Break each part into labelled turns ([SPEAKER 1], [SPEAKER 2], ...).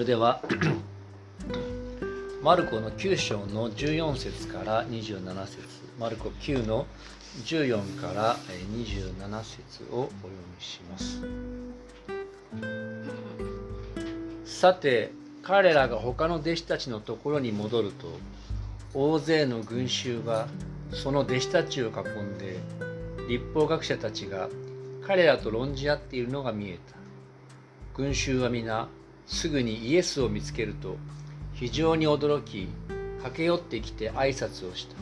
[SPEAKER 1] それでは マルコの9章の14節から27節。マルコ9の14から27節をお読みします。さて彼らが他の弟子たちのところに戻ると大勢の群衆がその弟子たちを囲んで立法学者たちが彼らと論じ合っているのが見えた。群衆は皆すぐにイエスを見つけると非常に驚き駆け寄ってきて挨拶をした。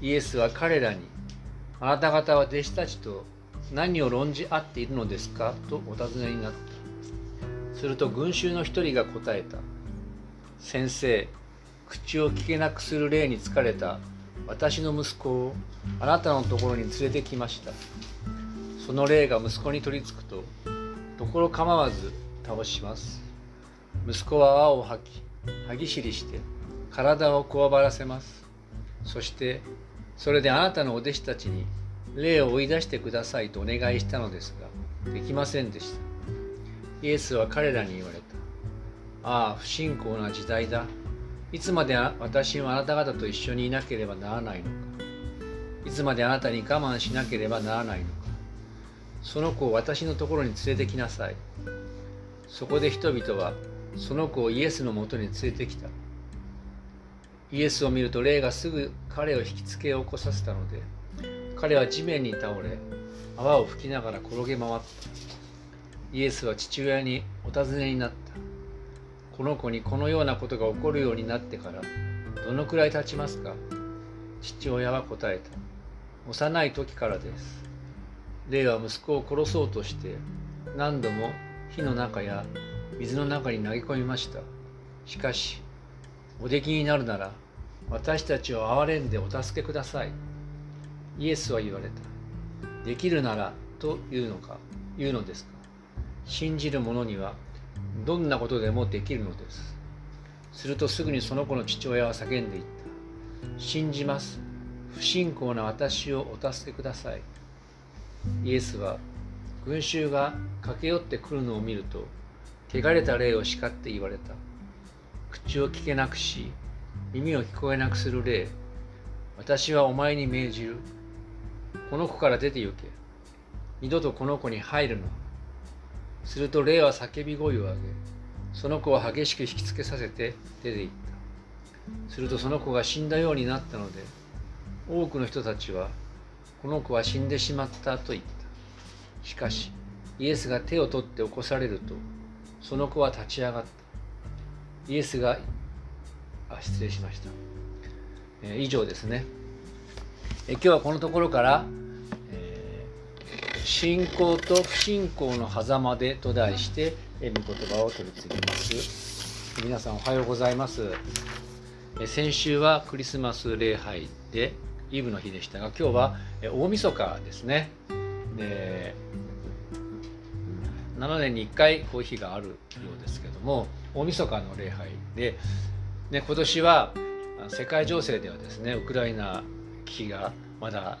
[SPEAKER 1] イエスは彼らに「あなた方は弟子たちと何を論じ合っているのですか?」とお尋ねになった。すると群衆の一人が答えた「先生口を聞けなくする霊に疲れた。私の息子をあなたのところに連れてきました。その霊が息子に取り付くとところ構わず倒します。息子は泡を吐き歯ぎしりして体をこわばらせます。そしてそれであなたのお弟子たちに霊を追い出してくださいとお願いしたのですができませんでした。イエスは彼らに言われた。ああ不信仰な時代だ。いつまで私はあなた方と一緒にいなければならないのか。いつまであなたに我慢しなければならないのか。その子を私のところに連れてきなさい。そこで人々はその子をイエスのもとに連れてきた。イエスを見ると霊がすぐ彼を引きつけ起こさせたので彼は地面に倒れ泡を吹きながら転げ回った。イエスは父親にお尋ねになった。この子にこのようなことが起こるようになってからどのくらい経ちますか？父親は答えた。幼い時からです。霊は息子を殺そうとして何度も火の中や水の中に投げ込みました。しかしお出来になるなら私たちを憐れんでお助けください。イエスは言われた。できるならというのか言うのですか。信じる者にはどんなことでもできるのです。するとすぐにその子の父親は叫んでいった。信じます。不信仰な私をお助けください。イエスは群衆が駆け寄ってくるのを見ると汚れた霊を叱って言われた。口を聞けなくし耳を聞こえなくする霊。私はお前に命じる。この子から出て行け。二度とこの子に入るな。すると霊は叫び声を上げその子を激しく引きつけさせて出て行った。するとその子が死んだようになったので多くの人たちはこの子は死んでしまったと言った。しかしイエスが手を取って起こされるとその子は立ち上がった。イエスがあ失礼しました、えー、以上ですね、え今日はこのところから、えー、信仰と不信仰の狭間でと題して、え、御言葉を取り次ぎます。皆さんおはようございます、え先週はクリスマス礼拝でイブの日でしたが今日は大晦日ですね。で7年に1回こういう日があるようですけども大晦日の礼拝でで今年は世界情勢ではですねウクライナ危機がまだ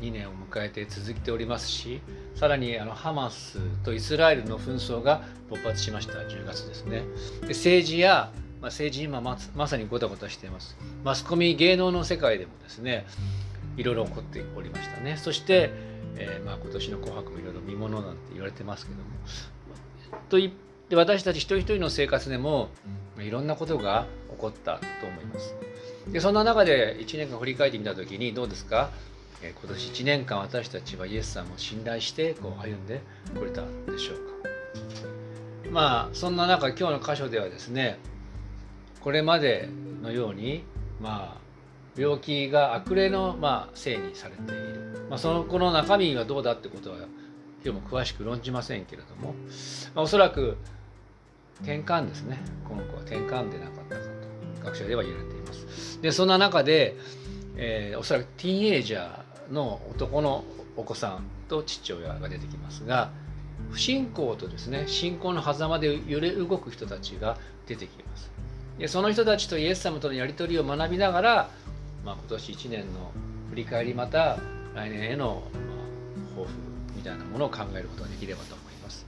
[SPEAKER 1] 2年を迎えて続いておりますしさらにあのハマスとイスラエルの紛争が勃発しました10月ですね。で政治や、まあ、政治今ままさにごたごたしています。マスコミ芸能の世界でもですねいろいろ起こっておりましたね。そしてえー、まあ、今年の「紅白」もいろいろ見ものなんて言われてますけども。と言って私たち一人一人の生活でもいろんなことが起こったと思います。でそんな中で1年間振り返ってみた時にどうですか、えー、今年1年間私たちはイエス様を信頼してこう歩んでこれたでしょうか？まあそんな中今日の箇所ではですねこれまでのようにまあ病気が悪霊の、まあ、せいにされている、まあ、そのこの中身がどうだってことは今日も詳しく論じませんけれども、まあ、おそらく転換ですね。この子は転換でなかったかと学者では言われています。でそんな中で、えー、おそらくティーンエイジャーの男のお子さんと父親が出てきますが不信仰とですね信仰の狭間で揺れ動く人たちが出てきます。でその人たちとイエス様とのやり取りを学びながらまあ、今年1年の振り返りまた来年への、抱負みたいなものを考えることができればと思います。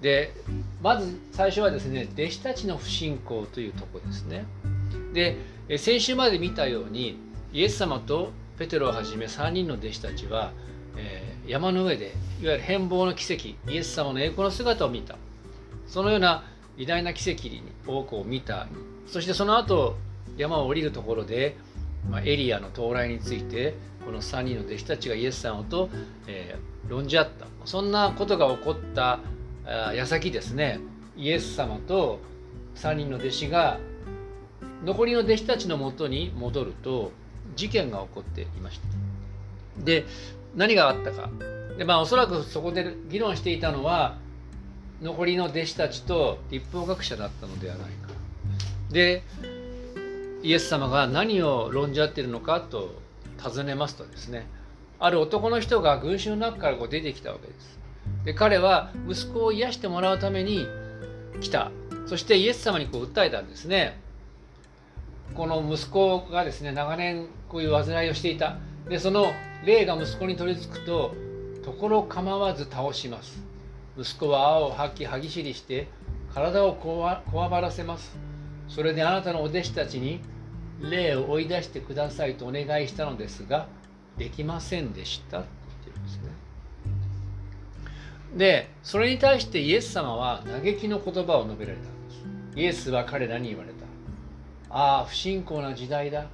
[SPEAKER 1] でまず最初はですね弟子たちの不信仰というとこですね。で先週まで見たようにイエス様とペテロをはじめ3人の弟子たちは、えー、山の上でいわゆる変貌の奇跡イエス様の栄光の姿を見た。そのような偉大な奇跡を見た。そしてその後山を降りるところで、まあ、エリアの到来についてこの3人の弟子たちがイエス様と、えー、論じ合った。そんなことが起こった矢先ですね。イエス様と3人の弟子が残りの弟子たちのもとに戻ると事件が起こっていました。で何があったか。でまあおそらくそこで議論していたのは残りの弟子たちと立法学者だったのではないか。でイエス様が何を論じ合っているのかと尋ねますとですねある男の人が群衆の中からこう出てきたわけです。で彼は息子を癒してもらうために来た。そしてイエス様にこう訴えたんですね。この息子がですね長年こういう患いをしていた。でその霊が息子に取り付くとところ構わず倒します。息子は青を吐き歯ぎしりして体をこわこわばらせます。それであなたのお弟子たちに霊を追い出してくださいとお願いしたのですができませんでした。って言ってるんですね。でそれに対してイエス様は嘆きの言葉を述べられたんです。イエスは彼らに言われた。ああ不信仰な時代だ。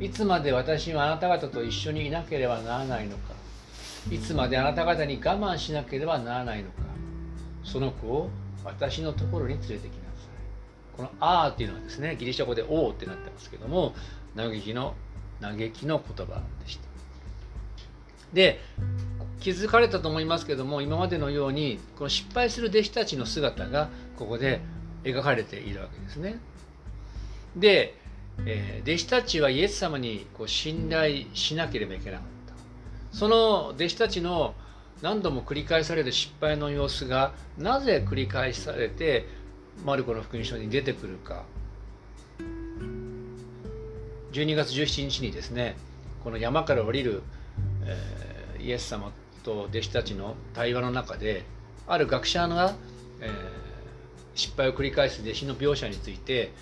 [SPEAKER 1] いつまで私はあなた方と一緒にいなければならないのか。いつまであなた方に我慢しなければならないのか。その子を私のところに連れてきなこの「あ」っていうのはですねギリシャ語で「お」ってなってますけども嘆きの嘆きの言葉でしたで気づかれたと思いますけども今までのようにこの失敗する弟子たちの姿がここで描かれているわけですね。で、えー、弟子たちはイエス様にこう信頼しなければいけなかったその弟子たちの何度も繰り返される失敗の様子がなぜ繰り返されてマルコの福音書に出てくるか。12月17日にですねこの山から降りる、えー、イエス様と弟子たちの対話の中である学者が、えー、失敗を繰り返す弟子の描写について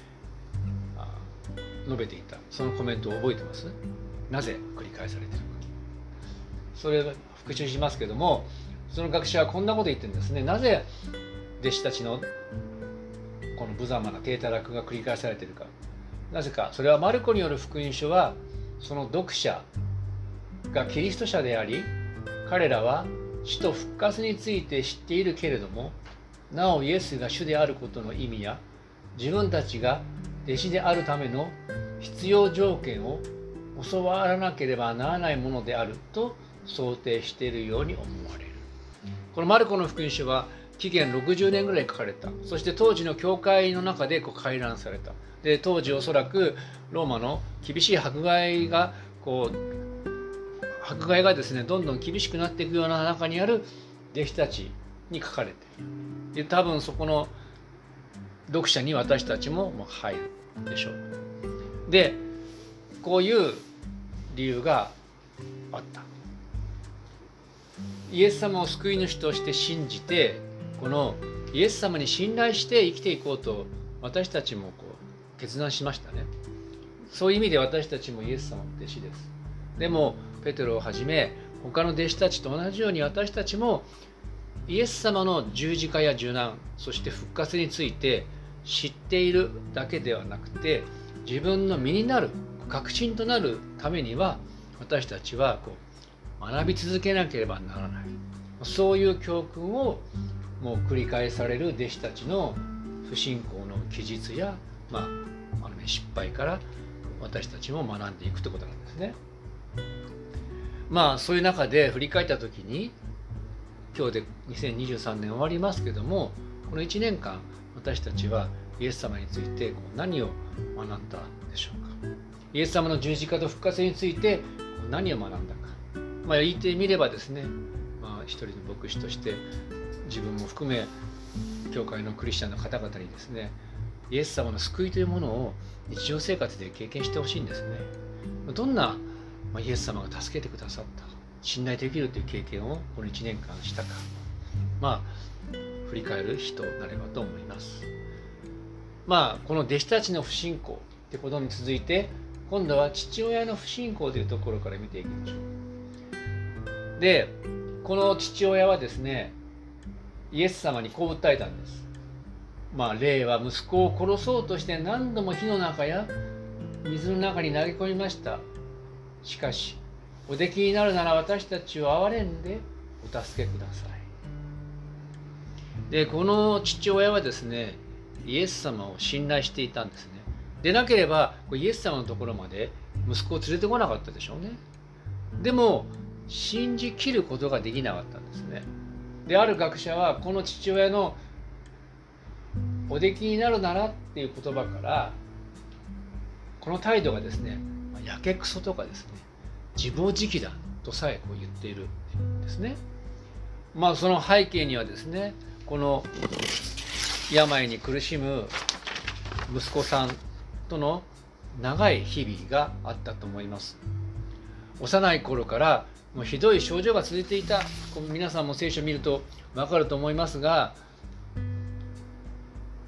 [SPEAKER 1] 述べていた。そのコメントを覚えてます？なぜ繰り返されてるか。それ復習しますけどもその学者はこんなこと言ってるんですね。なぜ弟子たちのこの無様な低たらくが繰り返されているか。なぜか。それはマルコによる福音書はその読者がキリスト者であり彼らは死と復活について知っているけれどもなおイエスが主であることの意味や自分たちが弟子であるための必要条件を教わらなければならないものであると想定しているように思われる。このマルコの福音書は紀元60年ぐらい書かれた。そして当時の教会の中でこう回覧された。で当時おそらくローマの厳しい迫害がこう迫害がですねどんどん厳しくなっていくような中にある弟子たちに書かれている。で多分そこの読者に私たちも入るでしょう。でこういう理由があった。イエス様を救い主として信じてこのイエス様に信頼して生きていこうと私たちもこう決断しましたね。そういう意味で私たちもイエス様の弟子です。でもペテロをはじめ他の弟子たちと同じように私たちもイエス様の十字架や受難そして復活について知っているだけではなくて自分の身になる確信となるためには私たちはこう学び続けなければならない。そういう教訓をもう繰り返される弟子たちの不信仰の記述や、まああのね、失敗から私たちも学んでいくということなんですね。まあそういう中で振り返った時に今日で2023年終わりますけどもこの1年間私たちはイエス様について何を学んだでしょうかイエス様の十字架と復活について何を学んだか、まあ、言ってみればですね、まあ、一人の牧師として自分も含め教会のクリスチャンの方々にですねイエス様の救いというものを日常生活で経験してほしいんですね。どんな、イエス様が助けてくださった信頼できるという経験をこの1年間したかまあ振り返る日となればと思います。まあこの弟子たちの不信仰ってことに続いて今度は父親の不信仰というところから見ていきましょう。でこの父親はですねイエス様にこう訴えたんです。まあ霊は息子を殺そうとして何度も火の中や水の中に投げ込みました。しかしおできになるなら私たちを憐れんでお助けください。でこの父親はですねイエス様を信頼していたんですね。でなければイエス様のところまで息子を連れてこなかったでしょうね。でも信じきることができなかったんですね。である学者はこの父親の「おできになるなら」っていう言葉からこの態度がですねやけくそとかですね自暴自棄だとさえこう言っているんですね。まあその背景にはですねこの病に苦しむ息子さんとの長い日々があったと思います幼い頃からもうひどい症状が続いていた皆さんも聖書を見ると分かると思いますが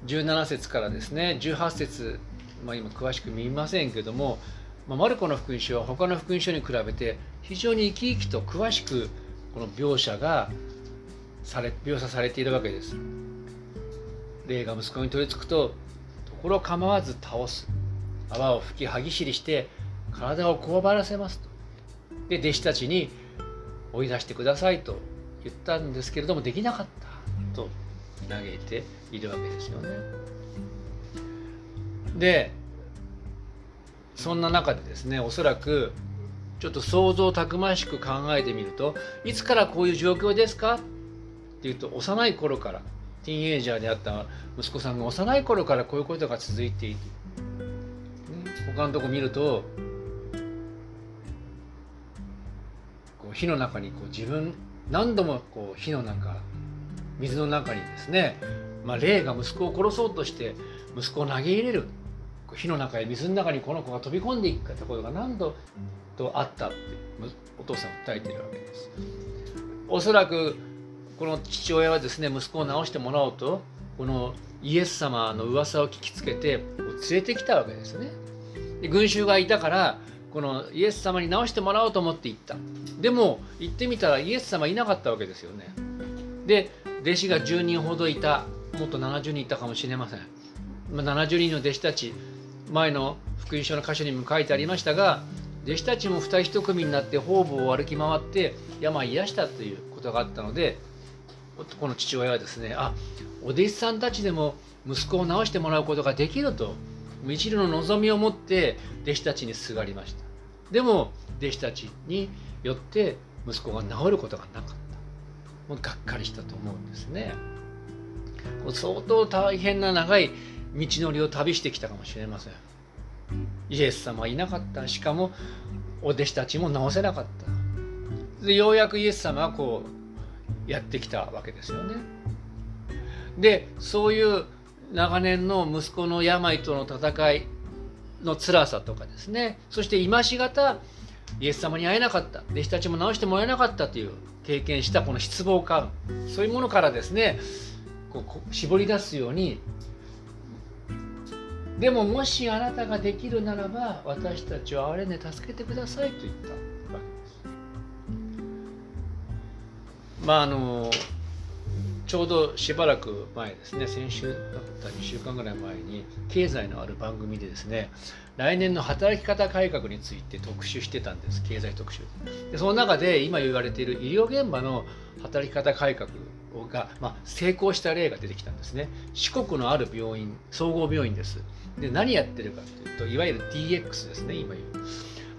[SPEAKER 1] 17節からですね18節まあ、今詳しく見ませんけども、まあ、マルコの福音書は他の福音書に比べて非常に生き生きと詳しくこの描写がされ描写されているわけです。霊が息子に取り付くとところ構わず倒す泡を吹き歯ぎしりして体をこわばらせますとで弟子たちに追い出してくださいと言ったんですけれどもできなかったと嘆いているわけですよね。でそんな中でですねおそらくちょっと想像たくましく考えてみるといつからこういう状況ですか？っていうと幼い頃からティーンエイジャーであった息子さんが幼い頃からこういうことが続いていて、ね、他のとこ見ると火の中にこう自分何度もこう火の中水の中にですね、まあ、霊が息子を殺そうとして息子を投げ入れる火の中へ水の中にこの子が飛び込んでいくところが何度とあったってお父さん訴えてるわけです。おそらくこの父親はですね息子を治してもらおうとこのイエス様の噂を聞きつけて連れてきたわけですね。で群衆がいたからこのイエス様に治してもらおうと思って行った。でも行ってみたらイエス様いなかったわけですよね。で弟子が10人ほどいたもっと70人いたかもしれません。70人の弟子たち前の福音書の箇所にも書いてありましたが弟子たちも二人一組になって方々を歩き回って病癒したということがあったのでこの父親はですねあお弟子さんたちでも息子を治してもらうことができると一縷の望みを持って弟子たちにすがりましたでも弟子たちによって息子が治ることがなかった。もうがっかりしたと思うんですね。相当大変な長い道のりを旅してきたかもしれません。イエス様はいなかった。しかもお弟子たちも治せなかった。でようやくイエス様はこうやってきたわけですよね。でそういう長年の息子の病との戦いの辛さとかですね。そして今しがたイエス様に会えなかった。弟子たちも治してもらえなかったという経験したこの失望感。そういうものからですねこう絞り出すように。でももしあなたができるならば私たちを憐れんで助けてくださいと言ったわけです。まああのちょうどしばらく前ですね先週だった2週間ぐらい前に経済のある番組でですね来年の働き方改革について特集してたんです。経済特集。でその中で今言われている医療現場の働き方改革が、まあ、成功した例が出てきたんですね。四国のある病院総合病院です。で何やってるかというといわゆる DX ですね今言う。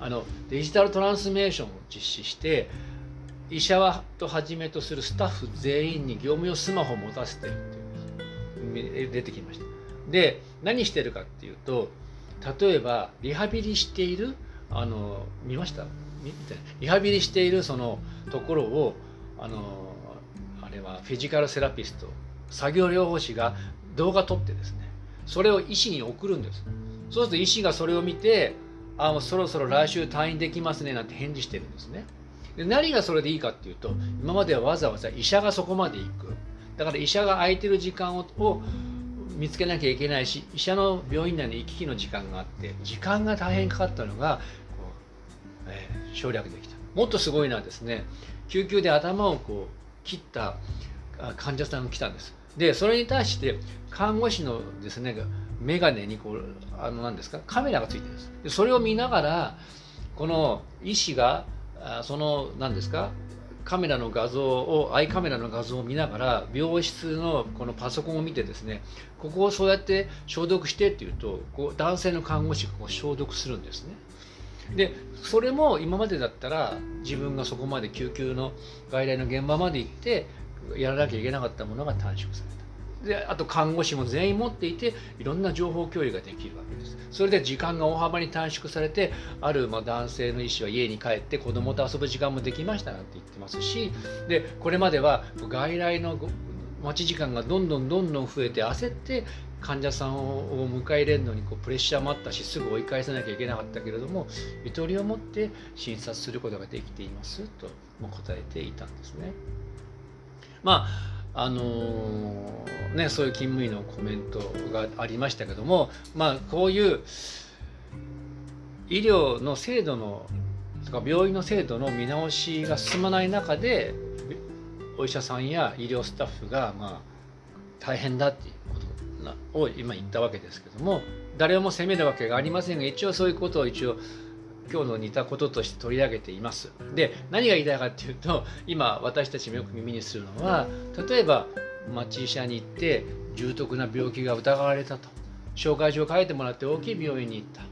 [SPEAKER 1] あのデジタルトランスメーションを実施して医者はとはじめとするスタッフ全員に業務用スマホを持たせてるっていう出てきました。で何してるかっていうと例えばリハビリしているあの見ました？リハビリしているそのところをあのあれはフィジカルセラピスト作業療法士が動画撮ってですねそれを医師に送るんです。そうすると医師がそれを見てあもうそろそろ来週退院できますねなんて返事してるんですね。で何がそれでいいかっていうと今まではわざわざ医者がそこまで行く。だから医者が空いてる時間をを見つけなきゃいけないし医者の病院内に行き来の時間があって時間が大変かかったのがこう、えー、省略できた。もっとすごいのはですね救急で頭をこう切った患者さんが来たんです。でそれに対して看護師のですね眼鏡にこうあの何ですかカメラがついてるんです。でそれを見ながらこの医師がその何ですか？カメラの画像をアイカメラの画像を見ながら病室のこのパソコンを見てですねここをそうやって消毒してっていうとこう男性の看護師がこう消毒するんですね。でそれも今までだったら自分がそこまで救急の外来の現場まで行ってやらなきゃいけなかったものが短縮された。であと看護師も全員持っていていろんな情報共有ができるわけですそれで時間が大幅に短縮されてあるま男性の医師は家に帰って子供と遊ぶ時間もできましたなんて言ってますしでこれまでは外来の待ち時間がどんどんどんどん増えて焦って患者さんを迎え入れるのにこうプレッシャーもあったしすぐ追い返さなきゃいけなかったけれどもゆとりを持って診察することができていますと答えていたんですね。まああのー、ね、そういう勤務医のコメントがありましたけども、まあ、こういう医療の制度のとか病院の制度の見直しが進まない中でお医者さんや医療スタッフがまあ大変だっていうことを今言ったわけですけども誰も責めるわけがありませんが一応そういうことを一応今日の似たこととして取り上げています。で何が言いたいかっていうと今私たちもよく耳にするのは例えば町医者に行って重篤な病気が疑われたと紹介状を書いてもらって大きい病院に行った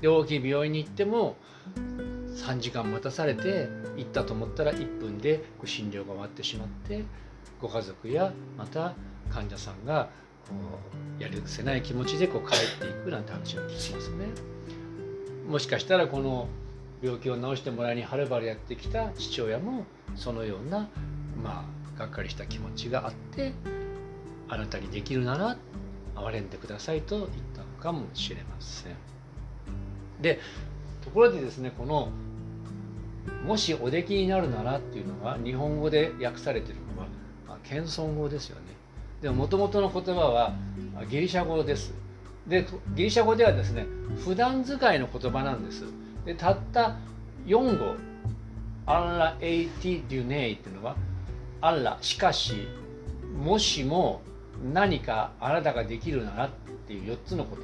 [SPEAKER 1] で大きい病院に行っても3時間待たされて行ったと思ったら1分で診療が終わってしまってご家族やまた患者さんがこうやるせない気持ちでこう帰っていくなんて話を聞きますね。もしかしたらこの病気を治してもらいにはるばるやってきた父親もそのようなまあがっかりした気持ちがあってあなたにできるなら憐れんでくださいと言ったのかもしれません。でところでですねこの「もしおできになるなら」っていうのは日本語で訳されてるのは、まあ、謙遜語ですよね。でももともとの言葉はギリシャ語です。でギリシャ語ではですね普段使いの言葉なんです。でたった4語ἀλλὰ εἴ τι δύνῃ っていうのは ἀλλὰ しかしもしも何かあなたができるならっていう4つの言葉。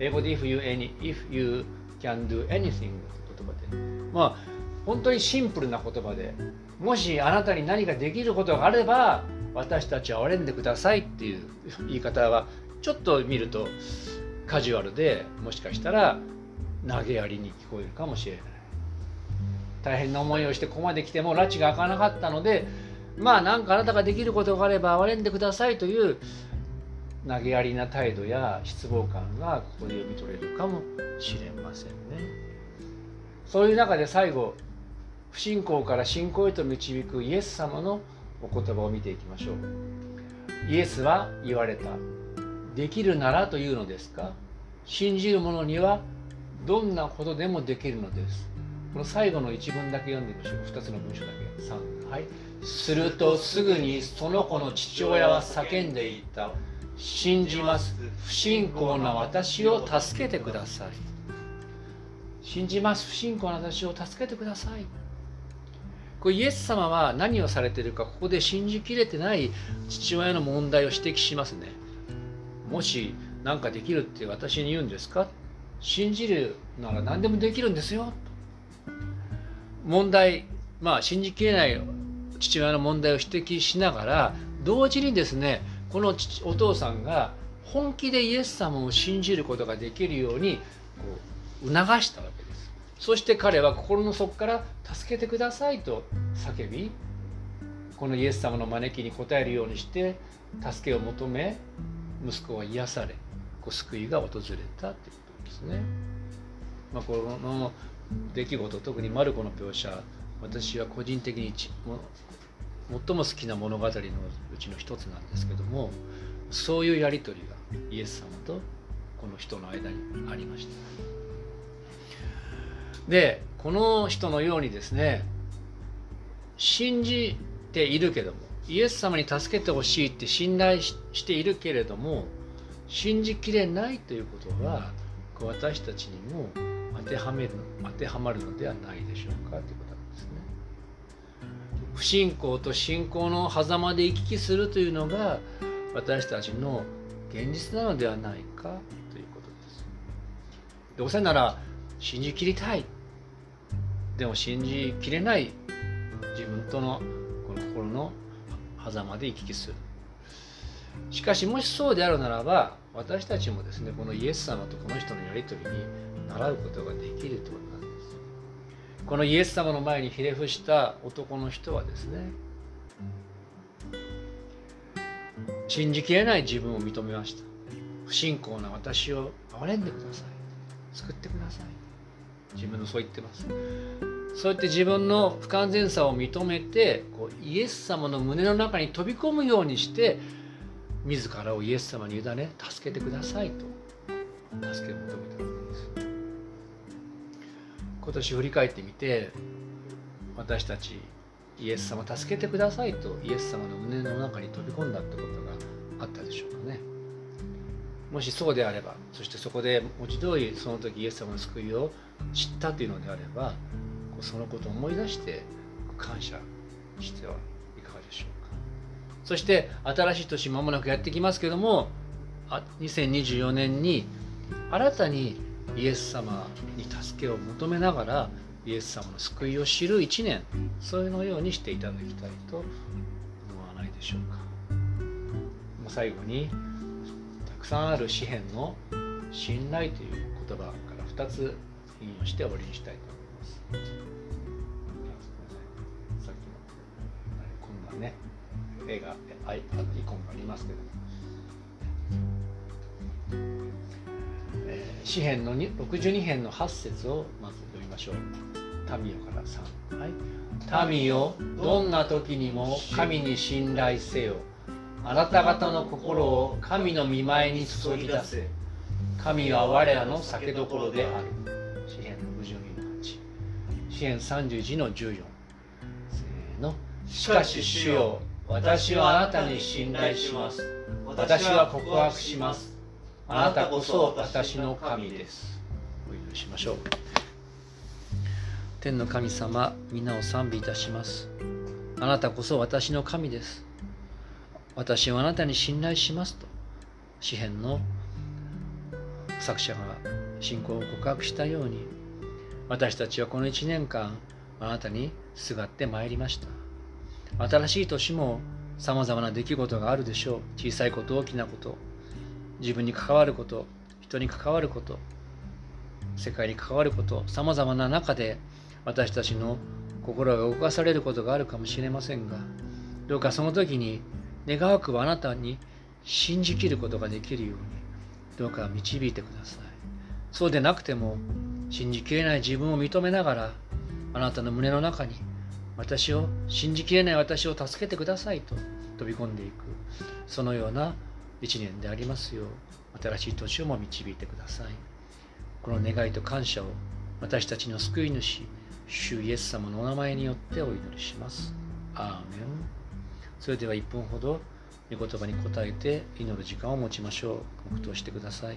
[SPEAKER 1] 英語で if you, any, if you can do anything 言葉で。まあ本当にシンプルな言葉でもしあなたに何かできることがあれば私たちは憐れんでくださいっていう言い方はちょっと見るとカジュアルでもしかしたら投げやりに聞こえるかもしれない。大変な思いをしてここまで来ても拉致が開かなかったのでまあ何かあなたができることがあれば憐れんでくださいという投げやりな態度や失望感がここで読み取れるかもしれませんね。そういう中で最後不信仰から信仰へと導くイエス様のお言葉を見ていきましょう。イエスは言われた。できるならというのですか？信じる者にはどんなことでもできるのです。この最後の一文だけ読んでみましょう。2つの文章だけ。3はい。するとすぐにその子の父親は叫んでいった。信じます。不信仰な私を助けてください。信じます。不信仰な私を助けてください。これイエス様は何をされているかここで信じきれてない父親の問題を指摘しますね。もし何かできるって私に言うんですか？信じるなら何でもできるんですよ。問題まあ信じきれない父親の問題を指摘しながら同時にですねこのお父さんが本気でイエス様を信じることができるようにこう促したわけです。そして彼は心の底から「助けてください」と叫びこのイエス様の招きに応えるようにして助けを求め息子は癒されこう救いが訪れたということですね。まあ、この出来事特にマルコの描写私は個人的に最も好きな物語のうちの一つなんですけどもそういうやり取りがイエス様とこの人の間にありました。でこの人のようにですね信じているけどもイエス様に助けてほしいって信頼しているけれども信じきれないということは私たちにも当てはめる当てはまるのではないでしょうかということなんですね。不信仰と信仰の狭間で行き来するというのが私たちの現実なのではないかということです。どうせなら信じきりたいでも信じきれない自分とのこの心の狭間で行き来する。しかしもしそうであるならば私たちもですねこのイエス様とこの人のやり取りに習うことができるということなんです。このイエス様の前にひれ伏した男の人はですね信じきれない自分を認めました。不信仰な私を憐れんでください。救ってください。自分のそう言ってます。そうやって自分の不完全さを認めてこうイエス様の胸の中に飛び込むようにして自らをイエス様に委ね助けてくださいと助けを求めたわけです。今年振り返ってみて私たちイエス様助けてくださいとイエス様の胸の中に飛び込んだってことがあったでしょうかね。もしそうであればそしてそこで文字通りその時イエス様の救いを知ったというのであればそのことを思い出して感謝してはいかがでしょうかそして新しい年まもなくやってきますけども2024年に新たにイエス様に助けを求めながらイエス様の救いを知る1年そういうのようにしていただきたいと思わないでしょうか最後にたくさんある詩篇の「信頼」という言葉から2つ引用して終わりにしたいと思います。さっきのこんなね絵がアイイコンがありますけどえー、詩編の62編の8節をまず読みましょう。民よから3。はい。民よ、どんな時にも神に信頼せよ。あなた方の心を神の見舞いに注ぎ出せ。神は我らの酒どころである。支援31の14せーの。しかし主よ私はあなたに信頼します。私は告白します。あなたこそ私の神です。お祈りしましょう。天の神様皆を賛美いたします。あなたこそ私の神です。私はあなたに信頼しますと。詩篇の作者が信仰を告白したように私たちはこの1年間あなたにすがってまいりました。新しい年もさまざまな出来事があるでしょう。小さいこと大きなこと。自分に関わること人に関わること。世界に関わること。さまざまな中で私たちの心が動かされることがあるかもしれませんがどうかその時に願わくはあなたに信じきることができるようにどうか導いてください。そうでなくても信じきれない自分を認めながらあなたの胸の中に私を信じきれない私を助けてくださいと飛び込んでいくそのような一年でありますよう新しい年をも導いてください。この願いと感謝を私たちの救い主主イエス様のお名前によってお祈りします。アーメン。それでは1分ほど御言葉に答えて祈る時間を持ちましょう。黙祷してください。